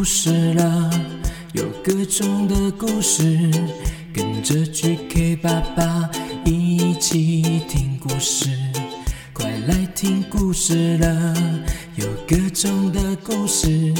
故事了，有各种的故事，跟着 GK 爸爸一起听故事。快来听故事了，有各种的故事，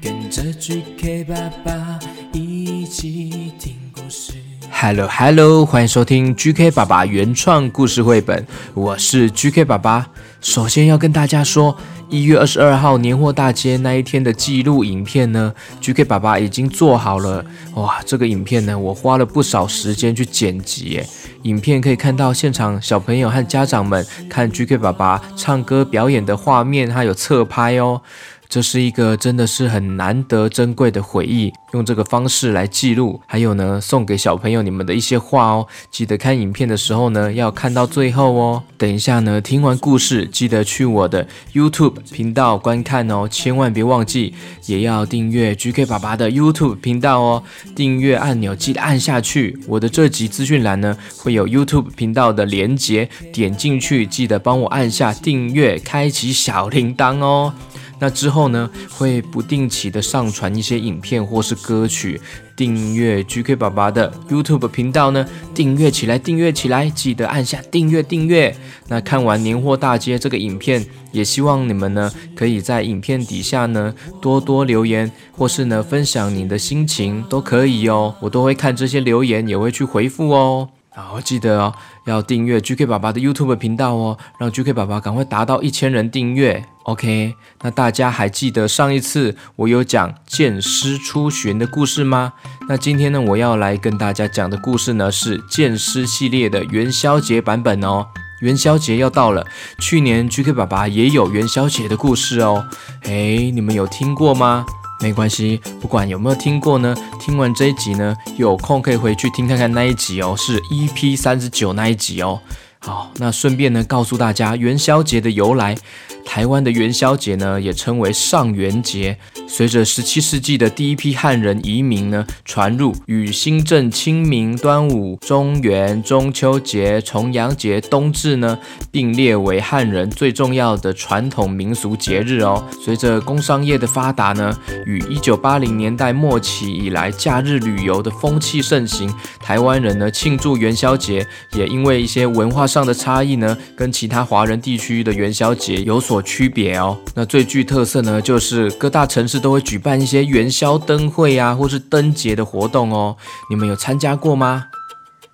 跟着 GK 爸爸一起听故事。Hello Hello，欢迎收听 GK 爸爸原创故事绘本，我是 GK 爸爸。首先要跟大家说。一月二十二号年货大街那一天的记录影片呢，GK 爸爸已经做好了。哇，这个影片呢，我花了不少时间去剪辑。影片可以看到现场小朋友和家长们看 GK 爸爸唱歌表演的画面，还有侧拍哦。这是一个真的是很难得珍贵的回忆，用这个方式来记录，还有呢，送给小朋友你们的一些话哦。记得看影片的时候呢，要看到最后哦。等一下呢，听完故事，记得去我的 YouTube 频道观看哦，千万别忘记，也要订阅 GK 爸爸的 YouTube 频道哦。订阅按钮记得按下去，我的这集资讯栏呢会有 YouTube 频道的连接，点进去记得帮我按下订阅，开启小铃铛哦。那之后呢，会不定期的上传一些影片或是歌曲。订阅 GK 爸爸的 YouTube 频道呢，订阅起来，订阅起来，记得按下订阅订阅。那看完年货大街这个影片，也希望你们呢，可以在影片底下呢多多留言，或是呢分享你的心情都可以哦，我都会看这些留言，也会去回复哦。好，记得哦，要订阅 GK 爸爸的 YouTube 频道哦，让 GK 爸爸赶快达到一千人订阅。OK，那大家还记得上一次我有讲剑师出巡的故事吗？那今天呢，我要来跟大家讲的故事呢是剑师系列的元宵节版本哦。元宵节要到了，去年 GK 爸爸也有元宵节的故事哦。诶，你们有听过吗？没关系，不管有没有听过呢，听完这一集呢，有空可以回去听看看那一集哦，是 EP 三十九那一集哦。好，那顺便呢，告诉大家元宵节的由来。台湾的元宵节呢，也称为上元节。随着十七世纪的第一批汉人移民呢传入，与新政、清明、端午、中元、中秋节、重阳节、冬至呢并列为汉人最重要的传统民俗节日哦。随着工商业的发达呢，与一九八零年代末期以来假日旅游的风气盛行，台湾人呢庆祝元宵节，也因为一些文化上的差异呢，跟其他华人地区的元宵节有所区别哦。那最具特色呢，就是各大城市。都会举办一些元宵灯会啊，或是灯节的活动哦。你们有参加过吗？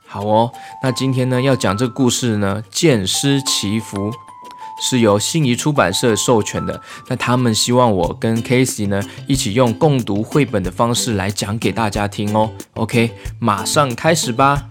好哦，那今天呢要讲这个故事呢，剑师祈福是由信宜出版社授权的。那他们希望我跟 Casey 呢一起用共读绘本的方式来讲给大家听哦。OK，马上开始吧。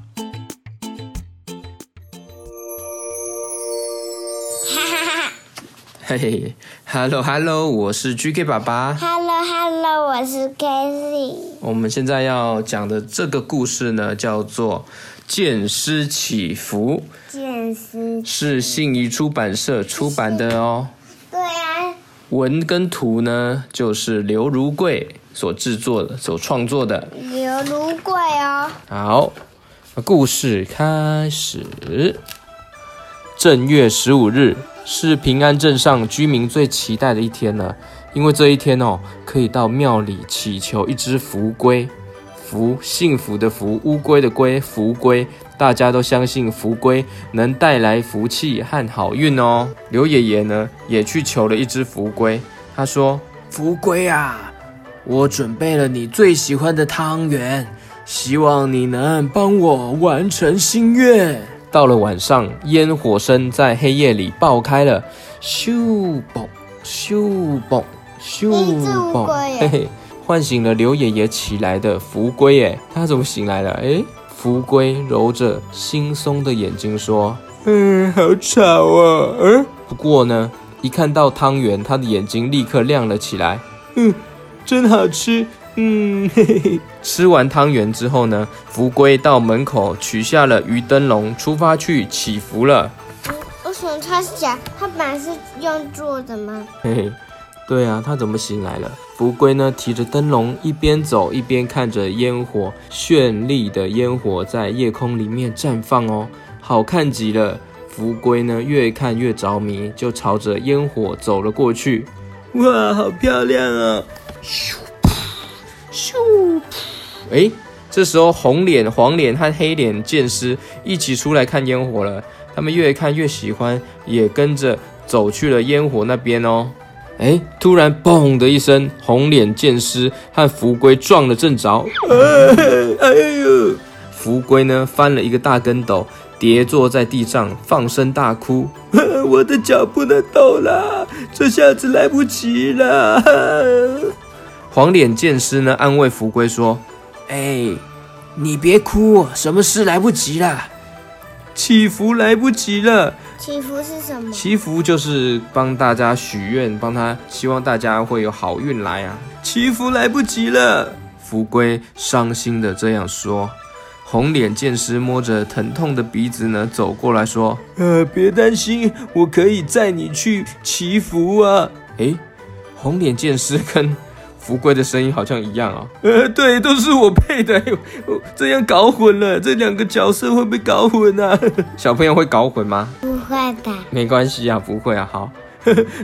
嘿嘿，Hello Hello，我是 GK 爸爸。Hello Hello，我是 k a s e y。我们现在要讲的这个故事呢，叫做《剑师祈福》。剑师是信宜出版社出版的哦。对啊。文跟图呢，就是刘如贵所制作的、所创作的。刘如贵哦。好，故事开始。正月十五日。是平安镇上居民最期待的一天了，因为这一天哦，可以到庙里祈求一只福龟，福幸福的福，乌龟的龟，福龟，大家都相信福龟能带来福气和好运哦。刘爷爷呢，也去求了一只福龟，他说：“福龟啊，我准备了你最喜欢的汤圆，希望你能帮我完成心愿。”到了晚上，烟火声在黑夜里爆开了，咻嘣咻嘣咻嘣，嘿嘿，唤醒了刘爷爷起来的福龟，哎，他怎么醒来了？哎，福龟揉着惺忪的眼睛说：“嗯，好吵啊，嗯。”不过呢，一看到汤圆，他的眼睛立刻亮了起来，嗯，真好吃。嗯，嘿嘿。吃完汤圆之后呢，福龟到门口取下了鱼灯笼，出发去祈福了。为什么他是假？他本来是用做的吗？嘿嘿，对啊，他怎么醒来了？福龟呢，提着灯笼，一边走一边看着烟火，绚丽的烟火在夜空里面绽放哦，好看极了。福龟呢，越看越着迷，就朝着烟火走了过去。哇，好漂亮啊！咻。咻！哎，这时候红脸、黄脸和黑脸剑师一起出来看烟火了。他们越看越喜欢，也跟着走去了烟火那边哦。哎，突然嘣的一声，红脸剑师和福龟撞了正着。哎呦！福龟呢翻了一个大跟斗，跌坐在地上，放声大哭。我的脚不能动了，这下子来不及了。黄脸剑师呢安慰福龟说：“哎，你别哭，什么事来不及了？祈福来不及了。祈福是什么？祈福就是帮大家许愿，帮他希望大家会有好运来啊。祈福来不及了。”福龟伤心的这样说。红脸剑师摸着疼痛的鼻子呢，走过来说：“呃，别担心，我可以载你去祈福啊。”诶，红脸剑师跟福龟的声音好像一样啊。呃，对，都是我配的，这样搞混了，这两个角色会不会搞混啊？小朋友会搞混吗？不会的，没关系啊，不会啊。好，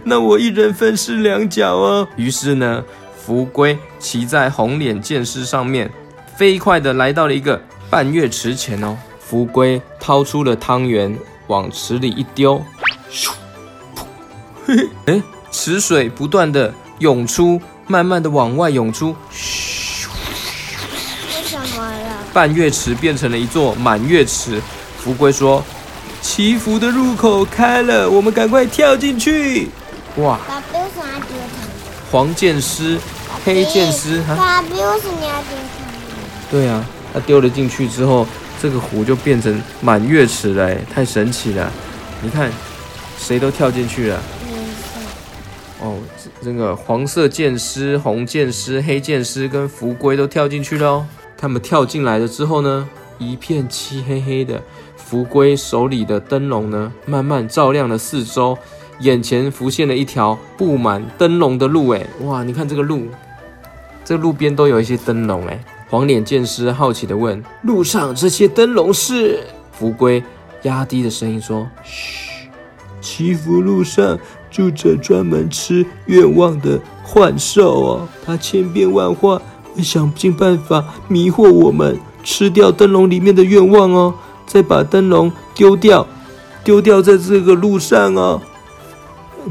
那我一人分饰两角哦。于是呢，福龟骑在红脸剑士上面，飞快的来到了一个。半月池前哦，福龟掏出了汤圆，往池里一丢，咻，噗嘿，哎，池水不断的涌出，慢慢的往外涌出，嘘，为什么了？半月池变成了一座满月池。福龟说：“祈福的入口开了，我们赶快跳进去。”哇！爸比为什么要丢？黄剑师、黑剑师？对啊。他丢了进去之后，这个湖就变成满月池了，太神奇了！你看，谁都跳进去了。哦，这个黄色剑师、红剑师、黑剑师跟福龟都跳进去了哦。他们跳进来了之后呢，一片漆黑黑的。福龟手里的灯笼呢，慢慢照亮了四周，眼前浮现了一条布满灯笼的路。哎，哇！你看这个路，这路边都有一些灯笼。哎。黄脸剑师好奇地问：“路上这些灯笼是？”福龟压低的声音说：“嘘，祈福路上住着专门吃愿望的幻兽哦，它千变万化，会想尽办法迷惑我们，吃掉灯笼里面的愿望哦，再把灯笼丢掉，丢掉在这个路上哦，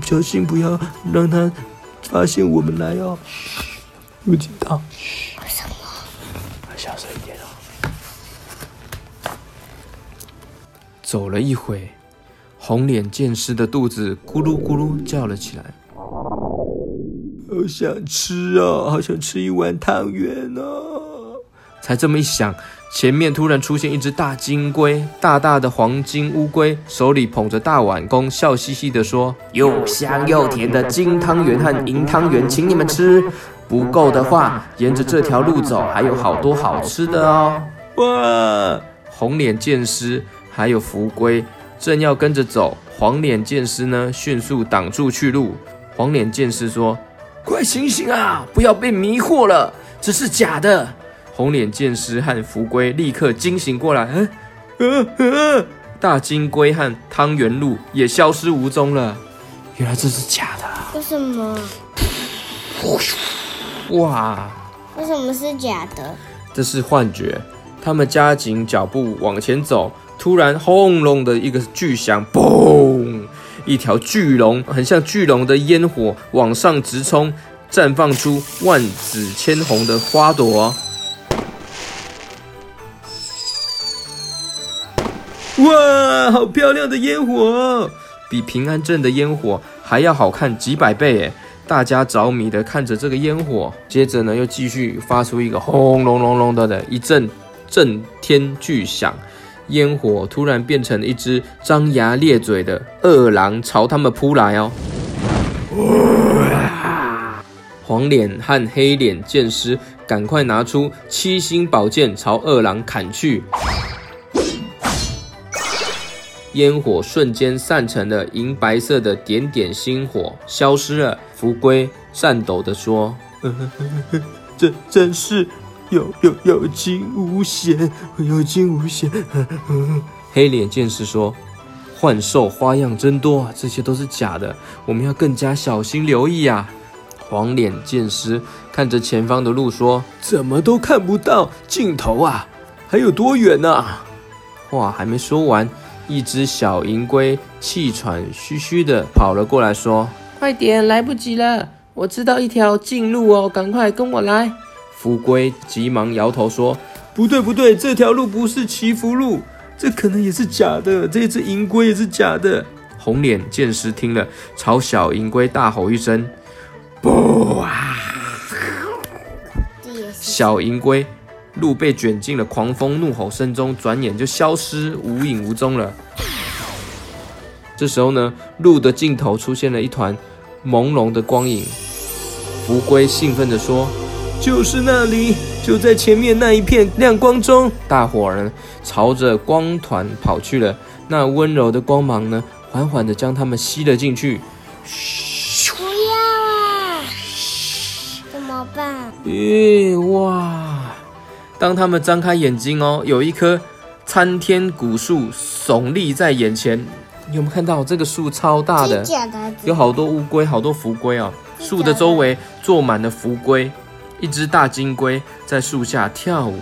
小心不要让它发现我们来哦。”不知道。小声一点哦。走了一会，红脸剑师的肚子咕噜咕噜叫了起来，好想吃哦，好想吃一碗汤圆哦。才这么一想，前面突然出现一只大金龟，大大的黄金乌龟，手里捧着大碗弓，笑嘻嘻的说：“又香又甜的金汤圆和银汤圆，请你们吃。”不够的话，沿着这条路走，还有好多好吃的哦！哇，红脸剑师还有福龟正要跟着走，黄脸剑师呢迅速挡住去路。黄脸剑师说：“快醒醒啊，不要被迷惑了，这是假的！”红脸剑师和福龟立刻惊醒过来，嗯嗯嗯，大金龟和汤圆鹿也消失无踪了。原来这是假的。为什么？哇！为什么是假的？这是幻觉。他们加紧脚步往前走，突然轰隆的一个巨响，嘣！一条巨龙，很像巨龙的烟火往上直冲，绽放出万紫千红的花朵。哇，好漂亮的烟火，比平安镇的烟火还要好看几百倍诶！大家着迷的看着这个烟火，接着呢，又继续发出一个轰隆隆隆的的一阵震天巨响，烟火突然变成了一只张牙咧嘴的恶狼，朝他们扑来哦！黄脸和黑脸剑师赶快拿出七星宝剑朝恶狼砍去。烟火瞬间散成了银白色的点点星火，消失了。福龟颤抖地说：“ 真真是有有有惊无险，有惊无险。”黑脸剑士说：“幻兽花样真多，这些都是假的，我们要更加小心留意啊！”黄脸剑师看着前方的路说：“怎么都看不到尽头啊？还有多远呢？”话还没说完，一只小银龟气喘吁吁的跑了过来，说：“快点，来不及了！我知道一条近路哦，赶快跟我来。”福龟急忙摇头说：“不对，不对，这条路不是祈福路，这可能也是假的。这只银龟也是假的。”红脸剑师听了，朝小银龟大吼一声：“不啊！”小银龟鹿被卷进了狂风怒吼声中，转眼就消失无影无踪了。这时候呢，路的尽头出现了一团朦胧的光影。福龟兴奋地说。就是那里，就在前面那一片亮光中，大伙儿呢朝着光团跑去了。那温柔的光芒呢，缓缓地将他们吸了进去。嘘，不要啊！怎么办？咦，哇！当他们张开眼睛哦，有一棵参天古树耸立在眼前。你有没有看到这个树超大的？有好多乌龟，好多福龟啊！树的周围坐满了福龟。一只大金龟在树下跳舞，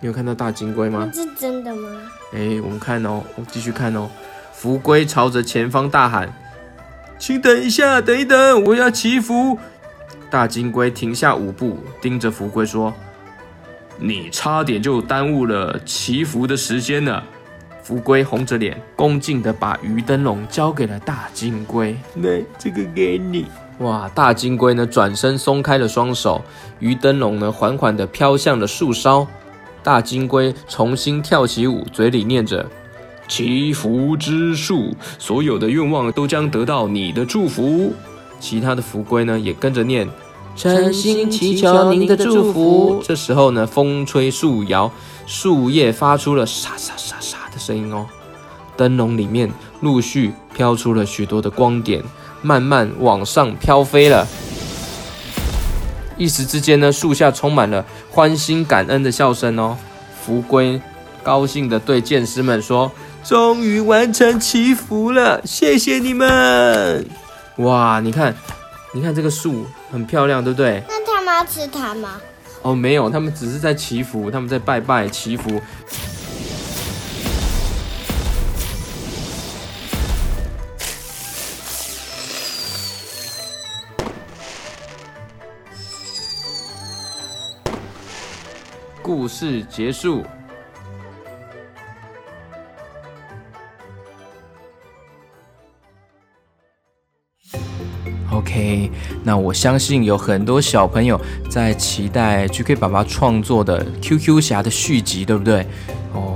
你有看到大金龟吗？是真的吗？哎，我们看哦，我继续看哦。福龟朝着前方大喊：“请等一下，等一等，我要祈福。”大金龟停下舞步，盯着福龟说：“你差点就耽误了祈福的时间了。”福龟红着脸，恭敬地把鱼灯笼交给了大金龟：“ 来，这个给你。”哇！大金龟呢，转身松开了双手，鱼灯笼呢，缓缓地飘向了树梢。大金龟重新跳起舞，嘴里念着：“祈福之树，所有的愿望都将得到你的祝福。”其他的福龟呢，也跟着念：“诚心祈求您的祝福。”这时候呢，风吹树摇，树叶发出了沙沙沙沙的声音哦。灯笼里面陆续飘出了许多的光点。慢慢往上飘飞了，一时之间呢，树下充满了欢欣感恩的笑声哦。福龟高兴地对剑师们说：“终于完成祈福了，谢谢你们！”哇，你看，你看这个树很漂亮，对不对？那他们要吃它吗？哦，没有，他们只是在祈福，他们在拜拜祈福。故事结束。OK，那我相信有很多小朋友在期待 GK 爸爸创作的 QQ 侠的续集，对不对？哦。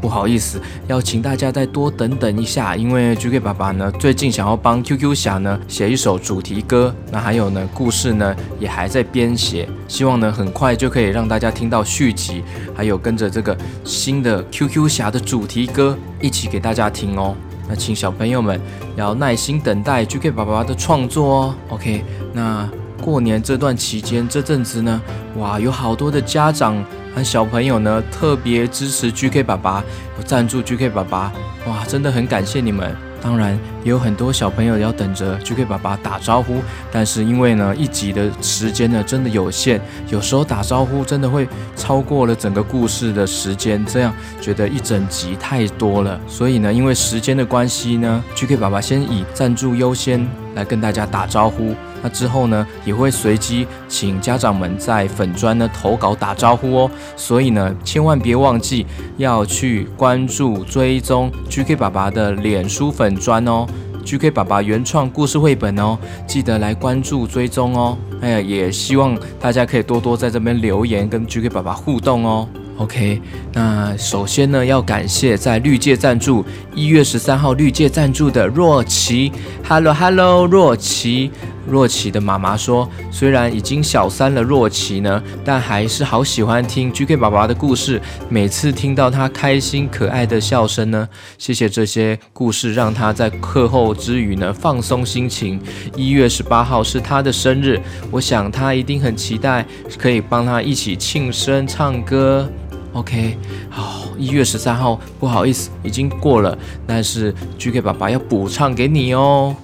不好意思，要请大家再多等等一下，因为 GK 爸爸呢最近想要帮 QQ 侠呢写一首主题歌，那还有呢故事呢也还在编写，希望呢很快就可以让大家听到续集，还有跟着这个新的 QQ 侠的主题歌一起给大家听哦。那请小朋友们要耐心等待 GK 爸爸的创作哦。OK，那过年这段期间这阵子呢，哇，有好多的家长。那小朋友呢，特别支持 GK 爸爸，有赞助 GK 爸爸，哇，真的很感谢你们。当然，也有很多小朋友要等着 GK 爸爸打招呼，但是因为呢，一集的时间呢，真的有限，有时候打招呼真的会超过了整个故事的时间，这样觉得一整集太多了。所以呢，因为时间的关系呢，GK 爸爸先以赞助优先来跟大家打招呼。那之后呢，也会随机请家长们在粉砖呢投稿打招呼哦。所以呢，千万别忘记要去关注追踪 GK 爸爸的脸书粉砖哦，GK 爸爸原创故事绘本哦，记得来关注追踪哦。哎呀，也希望大家可以多多在这边留言跟 GK 爸爸互动哦。OK，那首先呢，要感谢在绿界赞助一月十三号绿界赞助的若琪，Hello Hello，若琪，若琪的妈妈说，虽然已经小三了，若琪呢，但还是好喜欢听 GK 爸爸的故事，每次听到他开心可爱的笑声呢，谢谢这些故事，让他在课后之余呢放松心情。一月十八号是他的生日，我想他一定很期待可以帮他一起庆生唱歌。OK，好，一月十三号，不好意思，已经过了，但是 GK 爸爸要补唱给你哦。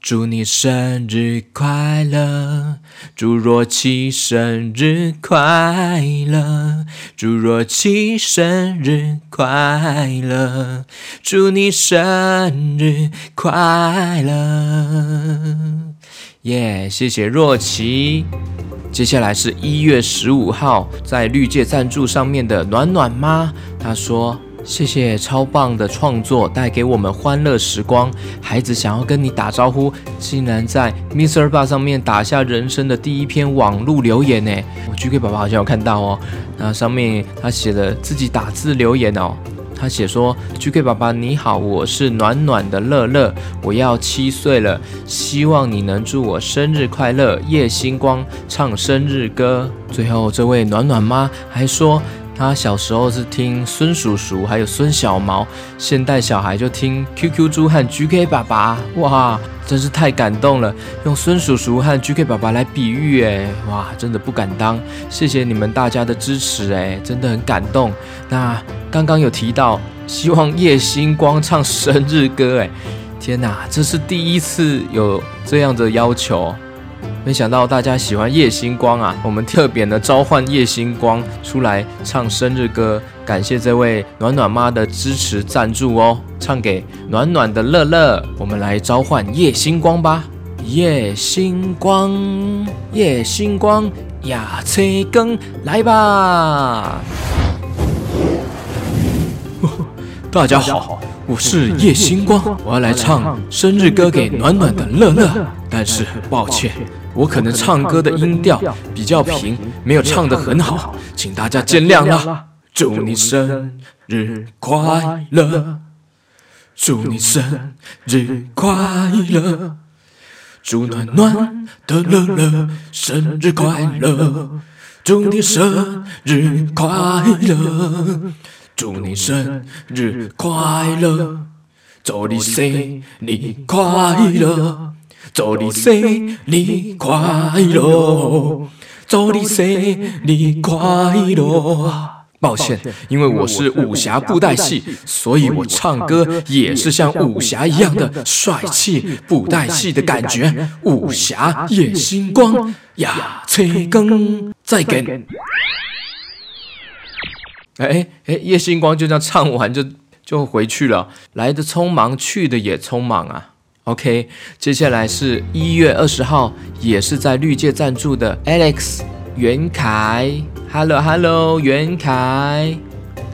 祝你生日快乐，祝若琪生日快乐，祝若琪生日快乐，祝你生日快乐。耶谢谢若琪。接下来是一月十五号，在绿界赞助上面的暖暖妈，她说。谢谢超棒的创作，带给我们欢乐时光。孩子想要跟你打招呼，竟然在 Mr. b a 上面打下人生的第一篇网络留言呢！我 GK 爸爸好像有看到哦。那上面他写的自己打字留言哦，他写说：“GK 爸爸你好，我是暖暖的乐乐，我要七岁了，希望你能祝我生日快乐。”夜星光唱生日歌。最后这位暖暖妈还说。他小时候是听孙叔叔，还有孙小毛，现代小孩就听 QQ 猪和 GK 爸爸，哇，真是太感动了！用孙叔叔和 GK 爸爸来比喻，哎，哇，真的不敢当。谢谢你们大家的支持，哎，真的很感动。那刚刚有提到，希望叶星光唱生日歌，哎，天哪，这是第一次有这样的要求。没想到大家喜欢夜星光啊！我们特别的召唤夜星光出来唱生日歌，感谢这位暖暖妈的支持赞助哦！唱给暖暖的乐乐，我们来召唤夜星光吧！夜星光，夜星光，呀，吹更来吧！大家好，我是夜星光，我要来唱生日歌给暖暖的乐乐，但是抱歉。我可能唱歌的音调比较平，没有唱得很好，请大家见谅啦。祝你生日快乐，祝你生日快乐，祝暖暖的乐乐生日快乐，祝你生日快乐，祝你生日快乐，祝你生日快乐。祝你生日快乐！祝你生日快乐！抱歉，因为我是武侠布袋戏，所以我唱歌也是像武侠一样的帅气，布袋戏的感觉。武侠夜星光呀，催更再给。哎哎，夜星光就这样唱完就就回去了，来的匆忙，去的也匆忙啊。OK，接下来是一月二十号，也是在绿界赞助的 Alex 袁凯，Hello Hello 袁凯，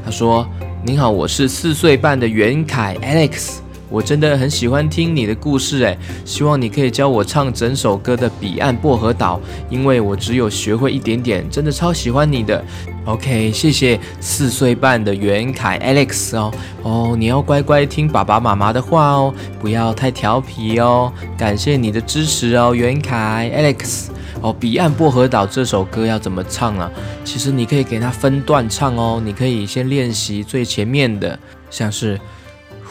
他说：“您好，我是四岁半的袁凯 Alex。”我真的很喜欢听你的故事，诶，希望你可以教我唱整首歌的《彼岸薄荷岛》，因为我只有学会一点点，真的超喜欢你的。OK，谢谢四岁半的袁凯 Alex 哦哦，你要乖乖听爸爸妈妈的话哦，不要太调皮哦。感谢你的支持哦，袁凯 Alex 哦，《彼岸薄荷岛》这首歌要怎么唱啊？其实你可以给它分段唱哦，你可以先练习最前面的，像是。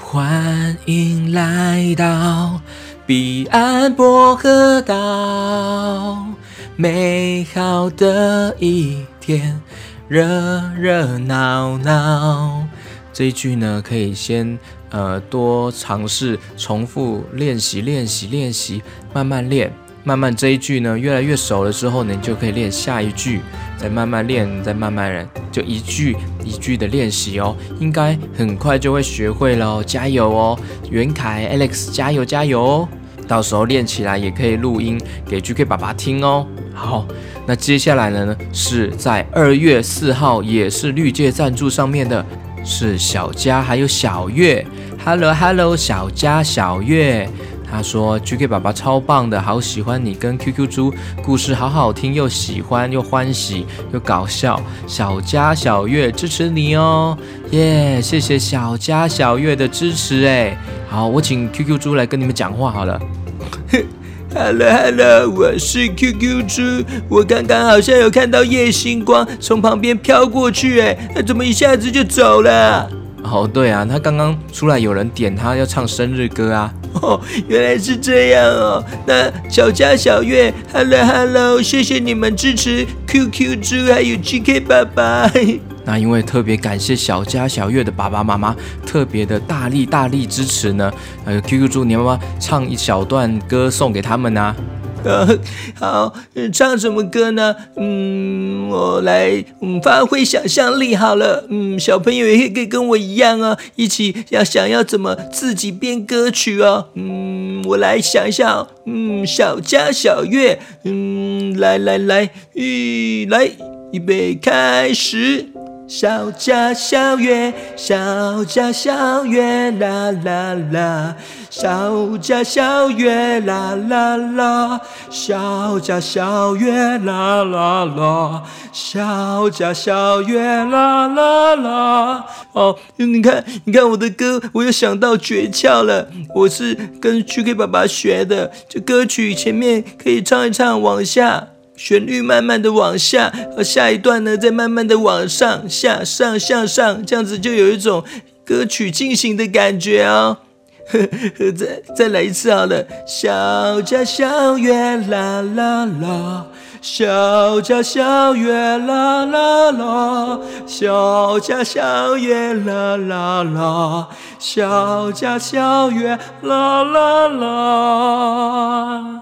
欢迎来到彼岸薄荷岛，美好的一天，热热闹闹。这一句呢，可以先呃多尝试重复练习，练习，练习，慢慢练。慢慢这一句呢，越来越熟了之后呢，你就可以练下一句，再慢慢练，再慢慢练，就一句一句的练习哦，应该很快就会学会了哦，加油哦，袁凯 Alex 加油加油哦，到时候练起来也可以录音给 GK 爸爸听哦。好，那接下来呢，是在二月四号，也是绿界赞助上面的，是小佳还有小月，Hello Hello，小佳小月。他说：“GK 爸爸超棒的，好喜欢你跟 QQ 猪故事，好好听，又喜欢又欢喜又搞笑。小佳小月支持你哦，耶！谢谢小佳小月的支持，哎，好，我请 QQ 猪来跟你们讲话好了。Hello Hello，我是 QQ 猪，我刚刚好像有看到夜星光从旁边飘过去，哎，他怎么一下子就走了？”哦，对啊，他刚刚出来有人点他要唱生日歌啊！哦，原来是这样哦。那小佳、小月，Hello Hello，谢谢你们支持 QQ 猪还有 GK 爸爸。那因为特别感谢小家小月的爸爸妈妈特别的大力大力支持呢，呃，QQ 猪，你要不要唱一小段歌送给他们呢？呃，好，唱什么歌呢？嗯，我来，嗯，发挥想象力好了。嗯，小朋友也可以跟我一样啊，一起要想要怎么自己编歌曲哦。嗯，我来想一想。嗯，小家小月，嗯，来来来，预来，预备开始。小家小月，小家小月，啦啦啦！小家小月，啦啦啦！小家小月，啦啦啦！小家小月，啦啦啦！哦，你看，你看我的歌，我又想到诀窍了。我是跟 GK 爸爸学的，这歌曲前面可以唱一唱，往下。旋律慢慢的往下，而下一段呢，再慢慢的往上下上向上，这样子就有一种歌曲进行的感觉哦。再再来一次好了，小家小月啦啦啦，小家小月啦啦啦，小家小月啦啦啦，小家小月啦啦啦。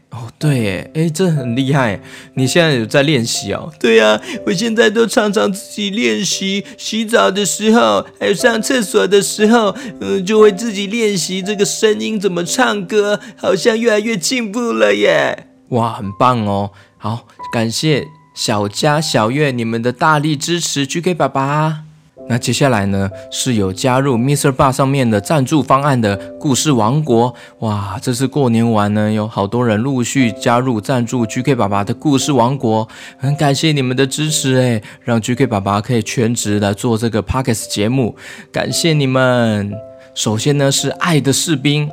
哦对，哎，哎，这很厉害！你现在有在练习哦？对呀，我现在都常常自己练习，洗澡的时候，还有上厕所的时候，嗯，就会自己练习这个声音怎么唱歌，好像越来越进步了耶！哇，很棒哦！好，感谢小佳、小月你们的大力支持，GK 爸爸。那接下来呢，是有加入 Mr. Bar 上面的赞助方案的故事王国。哇，这次过年完呢，有好多人陆续加入赞助 GK 爸爸的故事王国，很感谢你们的支持诶，让 GK 爸爸可以全职来做这个 Pockets 节目，感谢你们。首先呢，是爱的士兵。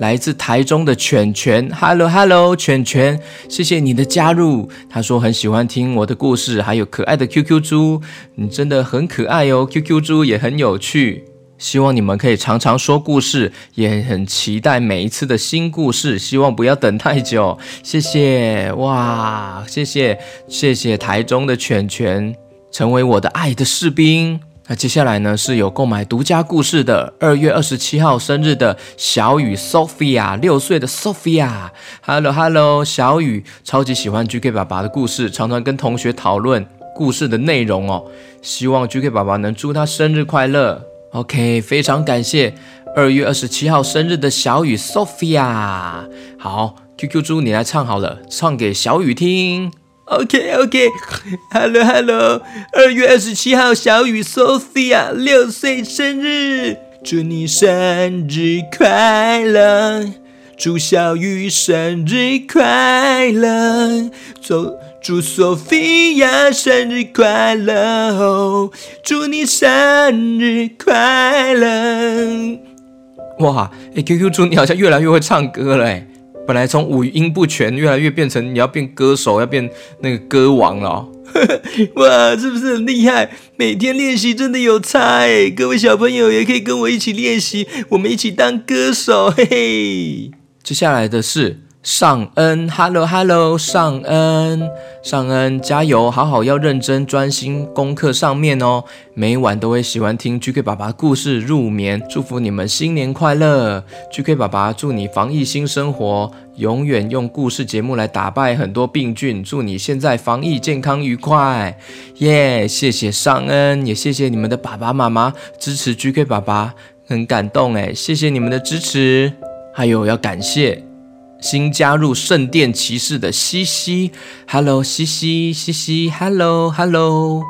来自台中的犬犬，Hello Hello，犬犬，谢谢你的加入。他说很喜欢听我的故事，还有可爱的 QQ 猪，你真的很可爱哦，QQ 猪也很有趣。希望你们可以常常说故事，也很期待每一次的新故事，希望不要等太久。谢谢哇，谢谢谢谢台中的犬犬，成为我的爱的士兵。那接下来呢，是有购买独家故事的二月二十七号生日的小雨 Sophia，六岁的 Sophia，Hello Hello，小雨超级喜欢 GK 爸爸的故事，常常跟同学讨论故事的内容哦，希望 GK 爸爸能祝他生日快乐。OK，非常感谢二月二十七号生日的小雨 Sophia，好，QQ 猪你来唱好了，唱给小雨听。OK OK，Hello Hello，二月二十七号，小雨 Sophia 六岁生日，祝你生日快乐，祝小雨生日快乐，祝祝 Sophia 生日快乐，祝你生日快乐！哇，哎，QQ 猪你好像越来越会唱歌了哎。本来从五音不全，越来越变成你要变歌手，要变那个歌王了。哇，是不是很厉害？每天练习真的有差哎！各位小朋友也可以跟我一起练习，我们一起当歌手，嘿嘿。接下来的是。尚恩，Hello Hello，尚恩，尚恩，加油，好好要认真专心功课上面哦。每晚都会喜欢听 GK 爸爸故事入眠，祝福你们新年快乐。GK 爸爸祝你防疫新生活，永远用故事节目来打败很多病菌。祝你现在防疫健康愉快，耶！谢谢尚恩，也谢谢你们的爸爸妈妈支持 GK 爸爸，很感动哎，谢谢你们的支持，还有要感谢。新加入圣殿骑士的西西，Hello 西西西西，Hello Hello，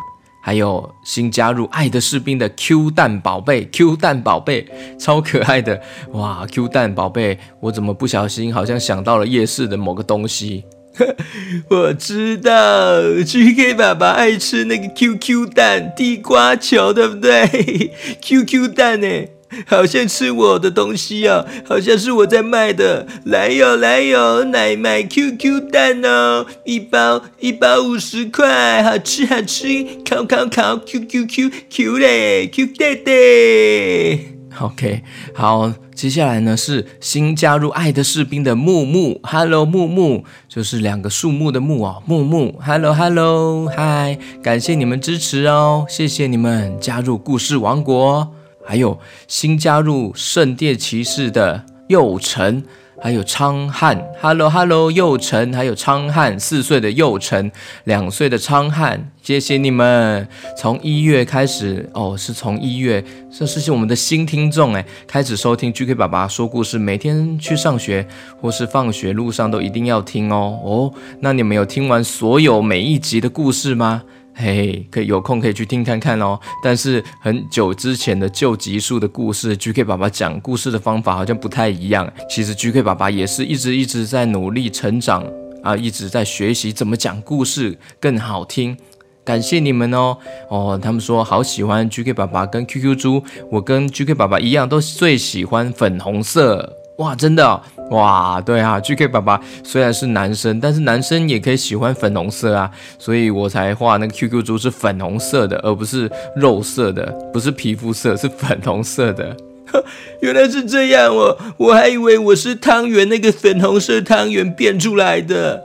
还有新加入爱的士兵的 Q 蛋宝贝，Q 蛋宝贝超可爱的哇，Q 蛋宝贝，我怎么不小心好像想到了夜市的某个东西？我知道，GK 爸爸爱吃那个 QQ 蛋地瓜球，对不对？QQ 蛋呢？好像吃我的东西啊，好像是我在卖的。来哟来哟，奶买 QQ 蛋哦，一包一包五十块，好吃好吃，烤烤烤，Q Q Q Q 嘞，Q 爹爹。OK，好，接下来呢是新加入爱的士兵的木木，Hello 木木，就是两个树木的木哦，木木，Hello Hello，嗨，感谢你们支持哦，谢谢你们加入故事王国，还有新加入圣殿骑士的佑成。还有昌汉，Hello Hello，佑成，还有昌汉，四岁的佑成，两岁的昌汉，谢谢你们。从一月开始，哦，是从一月，这是我们的新听众哎，开始收听 GK 爸爸说故事，每天去上学或是放学路上都一定要听哦哦。那你们有听完所有每一集的故事吗？嘿嘿，可以有空可以去听看看哦。但是很久之前的旧集数的故事，GK 爸爸讲故事的方法好像不太一样。其实 GK 爸爸也是一直一直在努力成长啊，一直在学习怎么讲故事更好听。感谢你们哦哦，他们说好喜欢 GK 爸爸跟 QQ 猪，我跟 GK 爸爸一样，都最喜欢粉红色。哇，真的哇，对啊，GK 爸爸虽然是男生，但是男生也可以喜欢粉红色啊，所以我才画那个 QQ 猪是粉红色的，而不是肉色的，不是皮肤色，是粉红色的。原来是这样哦，我还以为我是汤圆那个粉红色汤圆变出来的。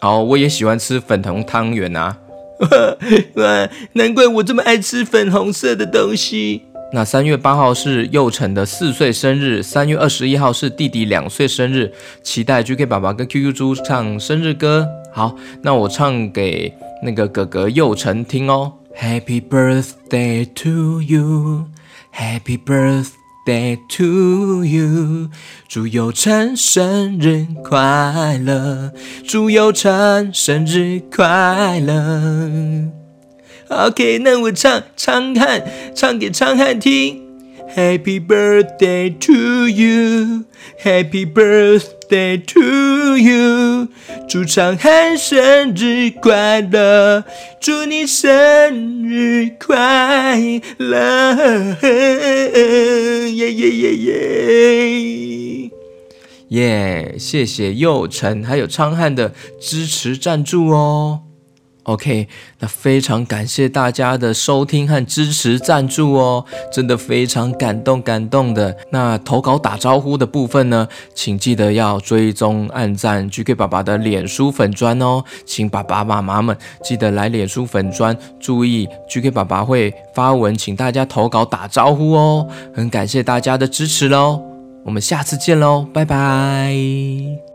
哦，我也喜欢吃粉红汤圆啊，哇，难怪我这么爱吃粉红色的东西。那三月八号是幼辰的四岁生日，三月二十一号是弟弟两岁生日，期待 GK 爸爸跟 QQ 猪唱生日歌。好，那我唱给那个哥哥幼辰听哦。Happy birthday to you, Happy birthday to you，祝幼辰生日快乐，祝幼辰生日快乐。OK，那我唱昌汉，唱给昌汉听。Happy birthday to you, Happy birthday to you，祝昌汉生日快乐，祝你生日快乐，耶耶耶耶！耶，谢谢佑成还有昌汉的支持赞助哦。OK，那非常感谢大家的收听和支持赞助哦，真的非常感动感动的。那投稿打招呼的部分呢，请记得要追踪按赞 GK 爸爸的脸书粉砖哦，请爸爸妈妈们记得来脸书粉砖，注意 GK 爸爸会发文，请大家投稿打招呼哦，很感谢大家的支持喽，我们下次见喽，拜拜。